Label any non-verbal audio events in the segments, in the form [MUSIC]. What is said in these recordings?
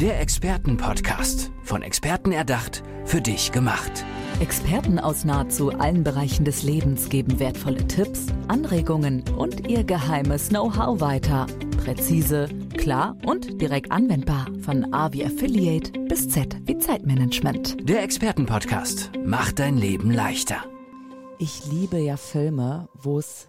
Der Expertenpodcast. Von Experten erdacht, für dich gemacht. Experten aus nahezu allen Bereichen des Lebens geben wertvolle Tipps, Anregungen und ihr geheimes Know-how weiter. Präzise, klar und direkt anwendbar. Von A wie Affiliate bis Z wie Zeitmanagement. Der Expertenpodcast macht dein Leben leichter. Ich liebe ja Filme, wo es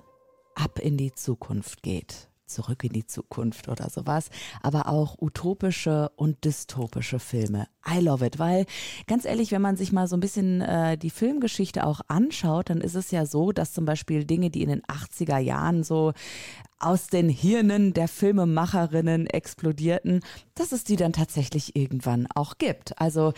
ab in die Zukunft geht zurück in die Zukunft oder sowas, aber auch utopische und dystopische Filme. I love it, weil ganz ehrlich, wenn man sich mal so ein bisschen äh, die Filmgeschichte auch anschaut, dann ist es ja so, dass zum Beispiel Dinge, die in den 80er Jahren so aus den Hirnen der Filmemacherinnen explodierten, dass es die dann tatsächlich irgendwann auch gibt. Also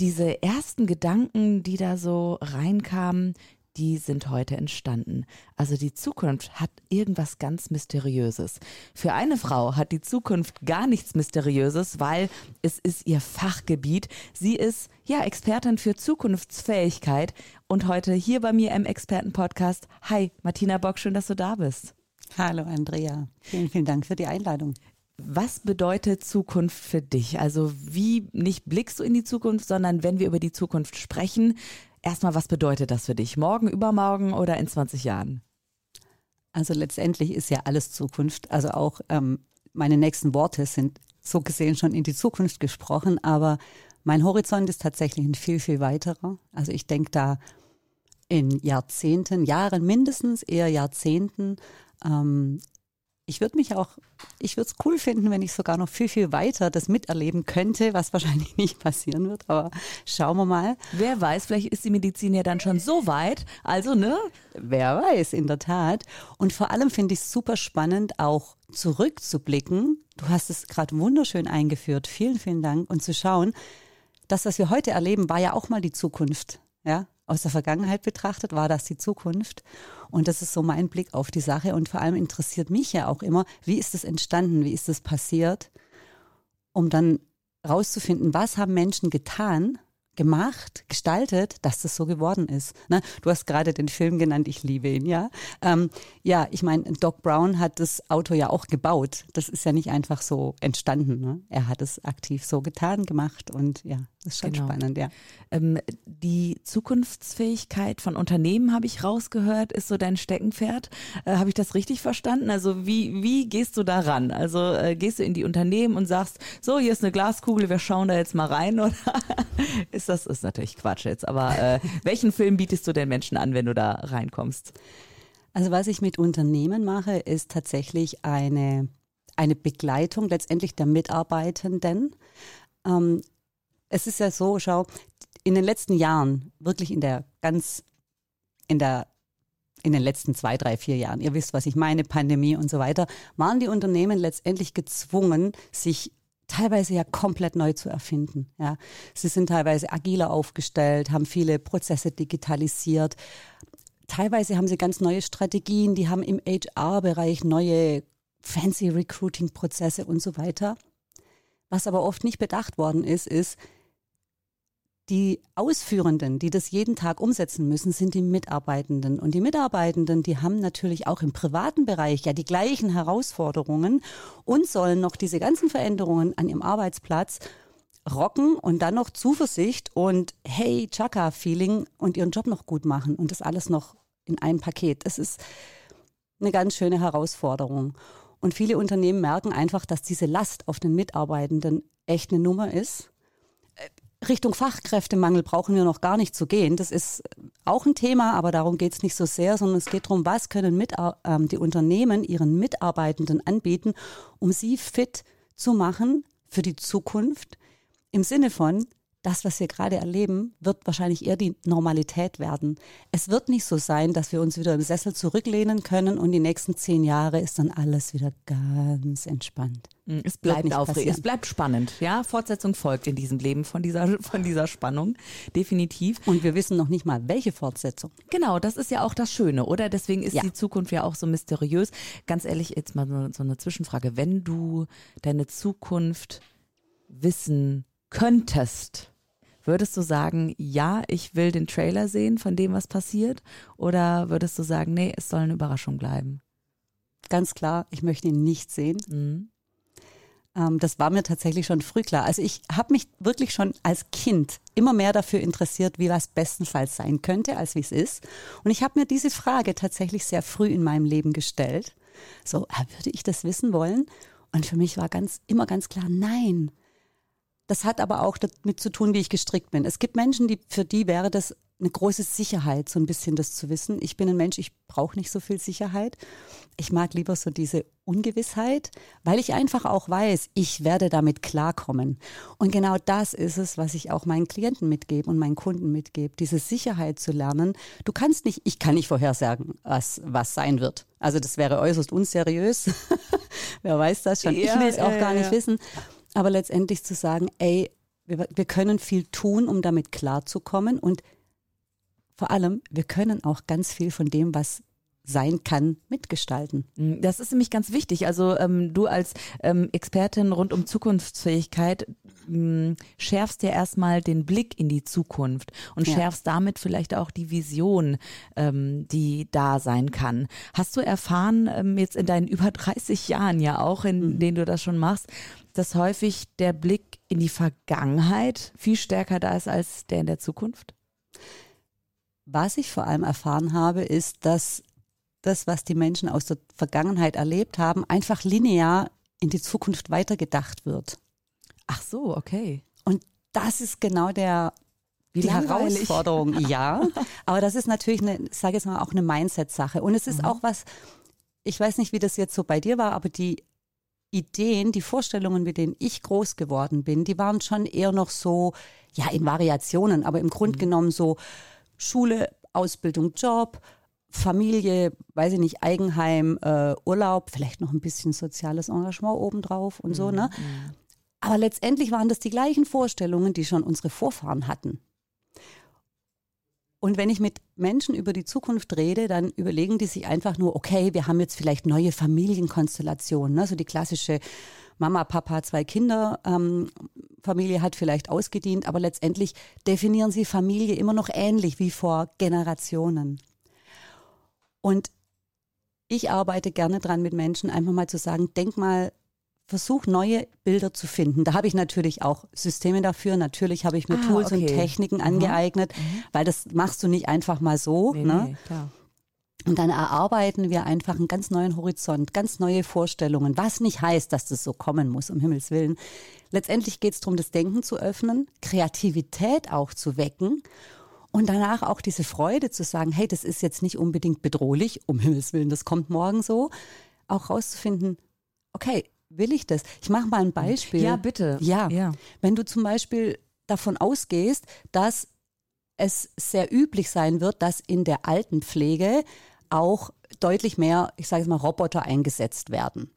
diese ersten Gedanken, die da so reinkamen, die sind heute entstanden. Also die Zukunft hat irgendwas ganz Mysteriöses. Für eine Frau hat die Zukunft gar nichts Mysteriöses, weil es ist ihr Fachgebiet. Sie ist ja Expertin für Zukunftsfähigkeit und heute hier bei mir im Expertenpodcast. Hi, Martina Bock, schön, dass du da bist. Hallo Andrea, vielen, vielen Dank für die Einladung. Was bedeutet Zukunft für dich? Also wie nicht blickst du in die Zukunft, sondern wenn wir über die Zukunft sprechen, Erstmal, was bedeutet das für dich? Morgen, übermorgen oder in 20 Jahren? Also letztendlich ist ja alles Zukunft. Also auch ähm, meine nächsten Worte sind so gesehen schon in die Zukunft gesprochen, aber mein Horizont ist tatsächlich ein viel, viel weiterer. Also ich denke da in Jahrzehnten, Jahren mindestens, eher Jahrzehnten. Ähm, ich würde mich auch, ich würde es cool finden, wenn ich sogar noch viel, viel weiter das miterleben könnte, was [LAUGHS] wahrscheinlich nicht passieren wird, aber schauen wir mal. Wer weiß, vielleicht ist die Medizin ja dann schon so weit. Also, ne? Wer weiß, in der Tat. Und vor allem finde ich es super spannend, auch zurückzublicken. Du hast es gerade wunderschön eingeführt. Vielen, vielen Dank. Und zu schauen, das, was wir heute erleben, war ja auch mal die Zukunft. Ja, aus der Vergangenheit betrachtet, war das die Zukunft. Und das ist so mein Blick auf die Sache. Und vor allem interessiert mich ja auch immer, wie ist es entstanden, wie ist es passiert, um dann rauszufinden, was haben Menschen getan, gemacht, gestaltet, dass das so geworden ist. Ne? Du hast gerade den Film genannt, ich liebe ihn, ja. Ähm, ja, ich meine, Doc Brown hat das Auto ja auch gebaut. Das ist ja nicht einfach so entstanden. Ne? Er hat es aktiv so getan, gemacht und ja, das ist schon genau. spannend, ja. Ähm, die Zukunftsfähigkeit von Unternehmen, habe ich rausgehört, ist so dein Steckenpferd. Äh, habe ich das richtig verstanden? Also wie, wie gehst du da ran? Also äh, gehst du in die Unternehmen und sagst, so, hier ist eine Glaskugel, wir schauen da jetzt mal rein [LAUGHS] oder ist das ist natürlich Quatsch jetzt. Aber äh, welchen Film bietest du den Menschen an, wenn du da reinkommst? Also was ich mit Unternehmen mache, ist tatsächlich eine, eine Begleitung letztendlich der Mitarbeitenden. Ähm, es ist ja so, schau, in den letzten Jahren, wirklich in der ganz, in der in den letzten zwei, drei, vier Jahren, ihr wisst, was ich meine, Pandemie und so weiter, waren die Unternehmen letztendlich gezwungen, sich teilweise ja komplett neu zu erfinden. Ja. Sie sind teilweise agiler aufgestellt, haben viele Prozesse digitalisiert. Teilweise haben sie ganz neue Strategien, die haben im HR-Bereich neue fancy Recruiting-Prozesse und so weiter. Was aber oft nicht bedacht worden ist, ist, die Ausführenden, die das jeden Tag umsetzen müssen, sind die Mitarbeitenden. Und die Mitarbeitenden, die haben natürlich auch im privaten Bereich ja die gleichen Herausforderungen und sollen noch diese ganzen Veränderungen an ihrem Arbeitsplatz rocken und dann noch Zuversicht und hey, Chaka-Feeling und ihren Job noch gut machen und das alles noch in einem Paket. Das ist eine ganz schöne Herausforderung. Und viele Unternehmen merken einfach, dass diese Last auf den Mitarbeitenden echt eine Nummer ist Richtung Fachkräftemangel brauchen wir noch gar nicht zu gehen. Das ist auch ein Thema, aber darum geht es nicht so sehr, sondern es geht darum, was können mit, äh, die Unternehmen ihren Mitarbeitenden anbieten, um sie fit zu machen für die Zukunft im Sinne von, das, was wir gerade erleben, wird wahrscheinlich eher die Normalität werden. Es wird nicht so sein, dass wir uns wieder im Sessel zurücklehnen können und die nächsten zehn Jahre ist dann alles wieder ganz entspannt. Mm, es bleibt aufregend, es bleibt spannend. Ja, Fortsetzung folgt in diesem Leben von dieser, [LAUGHS] von dieser Spannung. Definitiv. Und wir wissen noch nicht mal, welche Fortsetzung. Genau, das ist ja auch das Schöne, oder? Deswegen ist ja. die Zukunft ja auch so mysteriös. Ganz ehrlich, jetzt mal so eine Zwischenfrage. Wenn du deine Zukunft wissen könntest, Würdest du sagen, ja, ich will den Trailer sehen von dem, was passiert? Oder würdest du sagen, nee, es soll eine Überraschung bleiben? Ganz klar, ich möchte ihn nicht sehen. Mhm. Ähm, das war mir tatsächlich schon früh klar. Also ich habe mich wirklich schon als Kind immer mehr dafür interessiert, wie was bestenfalls sein könnte, als wie es ist. Und ich habe mir diese Frage tatsächlich sehr früh in meinem Leben gestellt. So, äh, würde ich das wissen wollen? Und für mich war ganz immer ganz klar, nein. Das hat aber auch damit zu tun, wie ich gestrickt bin. Es gibt Menschen, die für die wäre das eine große Sicherheit, so ein bisschen das zu wissen. Ich bin ein Mensch, ich brauche nicht so viel Sicherheit. Ich mag lieber so diese Ungewissheit, weil ich einfach auch weiß, ich werde damit klarkommen. Und genau das ist es, was ich auch meinen Klienten mitgebe und meinen Kunden mitgebe, diese Sicherheit zu lernen. Du kannst nicht, ich kann nicht vorhersagen, was, was sein wird. Also das wäre äußerst unseriös. [LAUGHS] Wer weiß das schon? Ja, ich will es auch ja, gar nicht ja. wissen. Aber letztendlich zu sagen, ey, wir, wir können viel tun, um damit klarzukommen und vor allem, wir können auch ganz viel von dem, was sein kann, mitgestalten. Mm, das ist nämlich ganz wichtig. Also ähm, du als ähm, Expertin rund um Zukunftsfähigkeit ähm, schärfst ja erstmal den Blick in die Zukunft und ja. schärfst damit vielleicht auch die Vision, ähm, die da sein kann. Hast du erfahren, ähm, jetzt in deinen [LAUGHS] über 30 Jahren ja auch, in mhm. denen du das schon machst, dass häufig der Blick in die Vergangenheit viel stärker da ist als der in der Zukunft? Was ich vor allem erfahren habe, ist, dass das, was die Menschen aus der Vergangenheit erlebt haben, einfach linear in die Zukunft weitergedacht wird. Ach so, okay. Und das ist genau der Wie die langweilig. Herausforderung, [LAUGHS] ja. Aber das ist natürlich eine, ich sage jetzt mal, auch eine Mindset-Sache. Und es ist mhm. auch was, ich weiß nicht, wie das jetzt so bei dir war, aber die Ideen, die Vorstellungen, mit denen ich groß geworden bin, die waren schon eher noch so, ja, in Variationen, aber im Grunde mhm. genommen so, Schule, Ausbildung, Job, Familie, weiß ich nicht, Eigenheim, äh, Urlaub, vielleicht noch ein bisschen soziales Engagement obendrauf und so, ne? Mhm. Aber letztendlich waren das die gleichen Vorstellungen, die schon unsere Vorfahren hatten. Und wenn ich mit Menschen über die Zukunft rede, dann überlegen die sich einfach nur, okay, wir haben jetzt vielleicht neue Familienkonstellationen, ne? so die klassische Mama, Papa, zwei Kinder, ähm, Familie hat vielleicht ausgedient, aber letztendlich definieren sie Familie immer noch ähnlich wie vor Generationen. Und ich arbeite gerne dran mit Menschen, einfach mal zu sagen, denk mal, versuch neue Bilder zu finden. Da habe ich natürlich auch Systeme dafür. Natürlich habe ich mir ah, Tools okay. und Techniken mhm. angeeignet, mhm. weil das machst du nicht einfach mal so. Nee, ne? Nee. Und dann erarbeiten wir einfach einen ganz neuen Horizont, ganz neue Vorstellungen, was nicht heißt, dass das so kommen muss, um Himmels Willen. Letztendlich geht es darum, das Denken zu öffnen, Kreativität auch zu wecken und danach auch diese Freude zu sagen, hey, das ist jetzt nicht unbedingt bedrohlich, um Himmels Willen, das kommt morgen so. Auch rauszufinden, okay, will ich das? Ich mache mal ein Beispiel. Ja, bitte. Ja. ja. Wenn du zum Beispiel davon ausgehst, dass es sehr üblich sein wird, dass in der Altenpflege auch deutlich mehr, ich sage es mal, Roboter eingesetzt werden.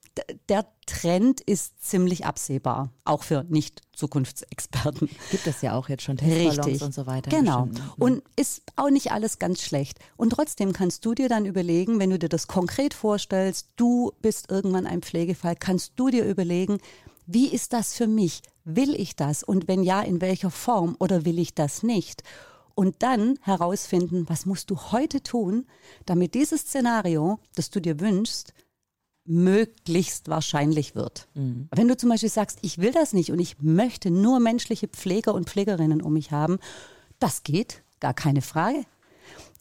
Der Trend ist ziemlich absehbar, auch für Nicht-Zukunftsexperten. Gibt es ja auch jetzt schon Testballons Richtig. und so weiter. Genau. Mhm. Und ist auch nicht alles ganz schlecht. Und trotzdem kannst du dir dann überlegen, wenn du dir das konkret vorstellst, du bist irgendwann ein Pflegefall, kannst du dir überlegen, wie ist das für mich? Will ich das? Und wenn ja, in welcher Form? Oder will ich das nicht? und dann herausfinden, was musst du heute tun, damit dieses Szenario, das du dir wünschst, möglichst wahrscheinlich wird. Mhm. Wenn du zum Beispiel sagst, ich will das nicht und ich möchte nur menschliche Pfleger und Pflegerinnen um mich haben, das geht, gar keine Frage.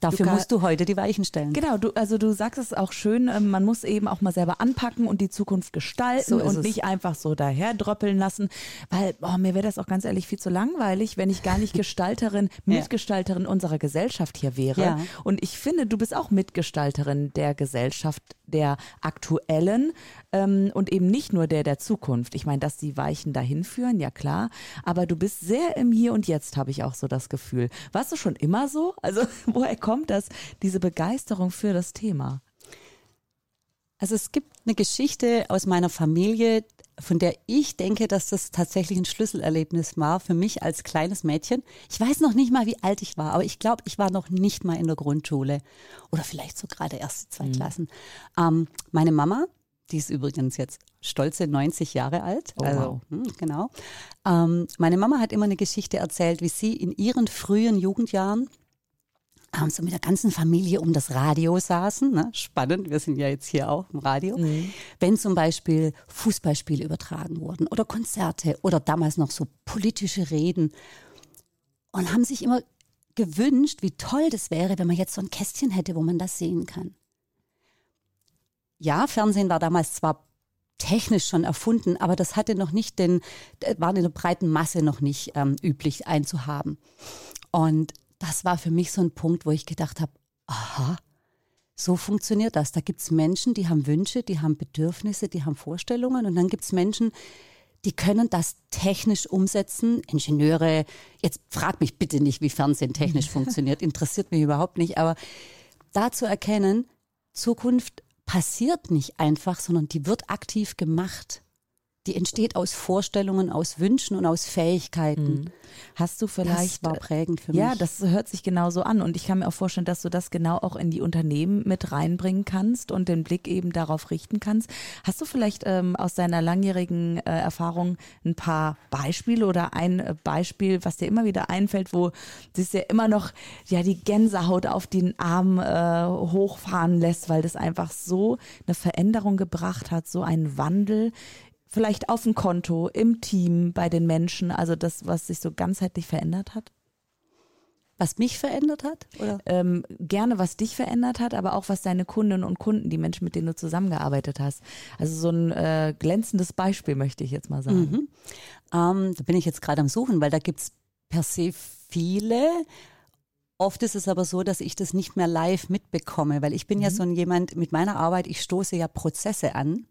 Dafür musst du heute die Weichen stellen. Genau, du, also du sagst es auch schön, ähm, man muss eben auch mal selber anpacken und die Zukunft gestalten so und nicht einfach so daher dröppeln lassen, weil oh, mir wäre das auch ganz ehrlich viel zu langweilig, wenn ich gar nicht [LAUGHS] Gestalterin, Mitgestalterin ja. unserer Gesellschaft hier wäre. Ja. Und ich finde, du bist auch Mitgestalterin der Gesellschaft, der aktuellen ähm, und eben nicht nur der der Zukunft. Ich meine, dass die Weichen dahin führen, ja klar, aber du bist sehr im Hier und Jetzt, habe ich auch so das Gefühl. Warst du schon immer so? Also [LAUGHS] woher kommt das, diese Begeisterung für das Thema? Also es gibt eine Geschichte aus meiner Familie, von der ich denke, dass das tatsächlich ein Schlüsselerlebnis war für mich als kleines Mädchen. Ich weiß noch nicht mal, wie alt ich war, aber ich glaube, ich war noch nicht mal in der Grundschule oder vielleicht so gerade erste zwei mhm. Klassen. Ähm, meine Mama, die ist übrigens jetzt stolze 90 Jahre alt. Oh, also, wow. Hm, genau. Ähm, meine Mama hat immer eine Geschichte erzählt, wie sie in ihren frühen Jugendjahren so mit der ganzen Familie um das Radio saßen. Ne? Spannend, wir sind ja jetzt hier auch im Radio. Mhm. Wenn zum Beispiel Fußballspiele übertragen wurden oder Konzerte oder damals noch so politische Reden und haben sich immer gewünscht, wie toll das wäre, wenn man jetzt so ein Kästchen hätte, wo man das sehen kann. Ja, Fernsehen war damals zwar technisch schon erfunden, aber das hatte noch nicht den, war in der breiten Masse noch nicht ähm, üblich einzuhaben. Und das war für mich so ein Punkt, wo ich gedacht habe, aha, so funktioniert das. Da gibt es Menschen, die haben Wünsche, die haben Bedürfnisse, die haben Vorstellungen und dann gibt es Menschen, die können das technisch umsetzen. Ingenieure, jetzt frag mich bitte nicht, wie Fernsehen technisch [LAUGHS] funktioniert, interessiert mich überhaupt nicht, aber da zu erkennen, Zukunft passiert nicht einfach, sondern die wird aktiv gemacht die entsteht aus Vorstellungen, aus Wünschen und aus Fähigkeiten. Mhm. Hast du vielleicht. Das war prägend für mich. Ja, das hört sich genau so an. Und ich kann mir auch vorstellen, dass du das genau auch in die Unternehmen mit reinbringen kannst und den Blick eben darauf richten kannst. Hast du vielleicht ähm, aus deiner langjährigen äh, Erfahrung ein paar Beispiele oder ein äh, Beispiel, was dir immer wieder einfällt, wo sich ja immer noch ja die Gänsehaut auf den Arm äh, hochfahren lässt, weil das einfach so eine Veränderung gebracht hat, so einen Wandel vielleicht auf dem Konto, im Team, bei den Menschen, also das, was sich so ganzheitlich verändert hat? Was mich verändert hat? Oder? Ähm, gerne, was dich verändert hat, aber auch was deine Kundinnen und Kunden, die Menschen, mit denen du zusammengearbeitet hast. Also so ein äh, glänzendes Beispiel möchte ich jetzt mal sagen. Mhm. Ähm, da bin ich jetzt gerade am Suchen, weil da gibt es per se viele. Oft ist es aber so, dass ich das nicht mehr live mitbekomme, weil ich bin mhm. ja so ein jemand mit meiner Arbeit, ich stoße ja Prozesse an.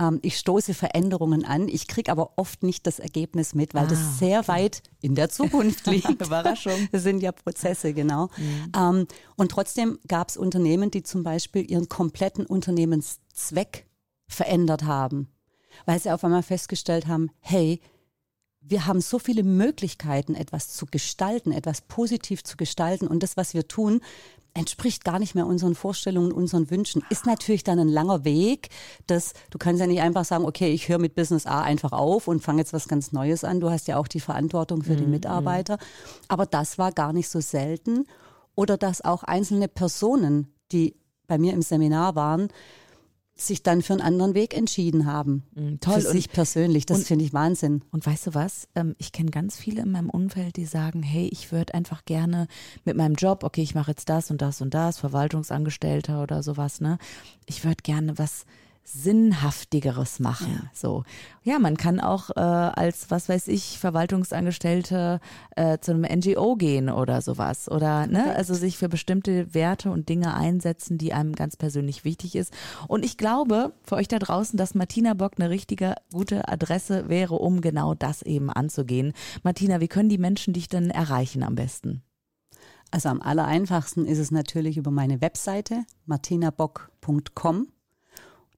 Ähm, ich stoße Veränderungen an. Ich kriege aber oft nicht das Ergebnis mit, weil ah, das sehr okay. weit in der Zukunft [LAUGHS] liegt. Überraschung. [LAUGHS] Das sind ja Prozesse, genau. Mhm. Ähm, und trotzdem gab es Unternehmen, die zum Beispiel ihren kompletten Unternehmenszweck verändert haben, weil sie auf einmal festgestellt haben, hey, wir haben so viele Möglichkeiten, etwas zu gestalten, etwas positiv zu gestalten. Und das, was wir tun, entspricht gar nicht mehr unseren Vorstellungen, unseren Wünschen. Ist natürlich dann ein langer Weg, dass du kannst ja nicht einfach sagen, okay, ich höre mit Business A einfach auf und fange jetzt was ganz Neues an. Du hast ja auch die Verantwortung für die mhm, Mitarbeiter. Aber das war gar nicht so selten. Oder dass auch einzelne Personen, die bei mir im Seminar waren, sich dann für einen anderen Weg entschieden haben. Mhm, toll. Für sich persönlich. Das finde ich Wahnsinn. Und weißt du was? Ähm, ich kenne ganz viele in meinem Umfeld, die sagen, hey, ich würde einfach gerne mit meinem Job, okay, ich mache jetzt das und das und das, Verwaltungsangestellter oder sowas, ne? Ich würde gerne was Sinnhaftigeres machen. Ja. So. Ja, man kann auch äh, als, was weiß ich, Verwaltungsangestellte äh, zu einem NGO gehen oder sowas. Oder, ne, also sich für bestimmte Werte und Dinge einsetzen, die einem ganz persönlich wichtig ist. Und ich glaube, für euch da draußen, dass Martina Bock eine richtige, gute Adresse wäre, um genau das eben anzugehen. Martina, wie können die Menschen dich denn erreichen am besten? Also am aller einfachsten ist es natürlich über meine Webseite martinabock.com.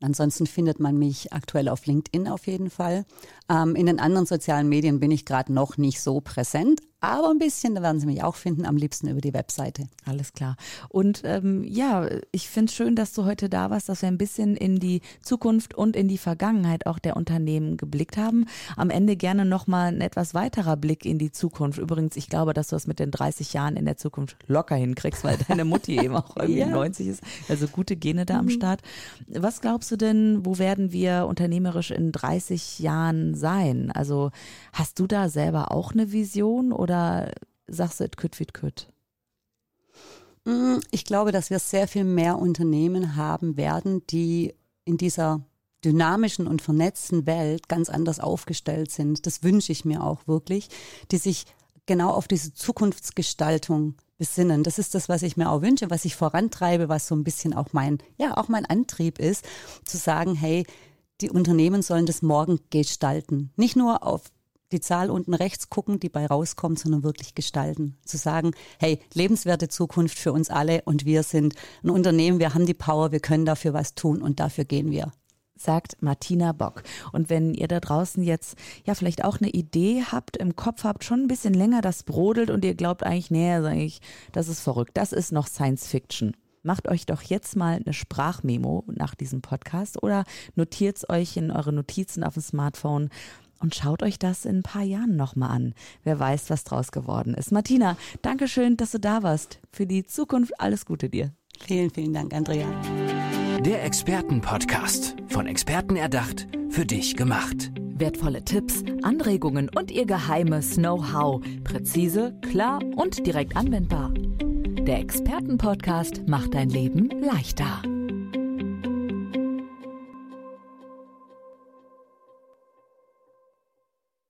Ansonsten findet man mich aktuell auf LinkedIn auf jeden Fall. Ähm, in den anderen sozialen Medien bin ich gerade noch nicht so präsent, aber ein bisschen, da werden Sie mich auch finden, am liebsten über die Webseite. Alles klar. Und ähm, ja, ich finde es schön, dass du heute da warst, dass wir ein bisschen in die Zukunft und in die Vergangenheit auch der Unternehmen geblickt haben. Am Ende gerne nochmal ein etwas weiterer Blick in die Zukunft. Übrigens, ich glaube, dass du das mit den 30 Jahren in der Zukunft locker hinkriegst, weil deine Mutti [LAUGHS] eben auch irgendwie ja. 90 ist. Also gute Gene da am mhm. Start. Was glaubst du denn, wo werden wir unternehmerisch in 30 Jahren sein? Also hast du da selber auch eine Vision oder oder sagst du, es kütt wie kütt? Mm, ich glaube, dass wir sehr viel mehr Unternehmen haben werden, die in dieser dynamischen und vernetzten Welt ganz anders aufgestellt sind. Das wünsche ich mir auch wirklich, die sich genau auf diese Zukunftsgestaltung besinnen. Das ist das, was ich mir auch wünsche, was ich vorantreibe, was so ein bisschen auch mein, ja, auch mein Antrieb ist, zu sagen, hey, die Unternehmen sollen das morgen gestalten. Nicht nur auf die Zahl unten rechts gucken, die bei rauskommt, sondern wirklich gestalten. Zu sagen, hey, lebenswerte Zukunft für uns alle und wir sind ein Unternehmen, wir haben die Power, wir können dafür was tun und dafür gehen wir sagt Martina Bock. Und wenn ihr da draußen jetzt ja vielleicht auch eine Idee habt, im Kopf habt, schon ein bisschen länger das brodelt und ihr glaubt eigentlich, nee, sag ich, das ist verrückt, das ist noch Science Fiction. Macht euch doch jetzt mal eine Sprachmemo nach diesem Podcast oder notiert es euch in eure Notizen auf dem Smartphone und schaut euch das in ein paar Jahren nochmal an. Wer weiß, was draus geworden ist. Martina, danke schön, dass du da warst. Für die Zukunft alles Gute dir. Vielen, vielen Dank, Andrea. Der Expertenpodcast. Von Experten erdacht, für dich gemacht. Wertvolle Tipps, Anregungen und ihr geheimes Know-how. Präzise, klar und direkt anwendbar. Der Expertenpodcast macht dein Leben leichter.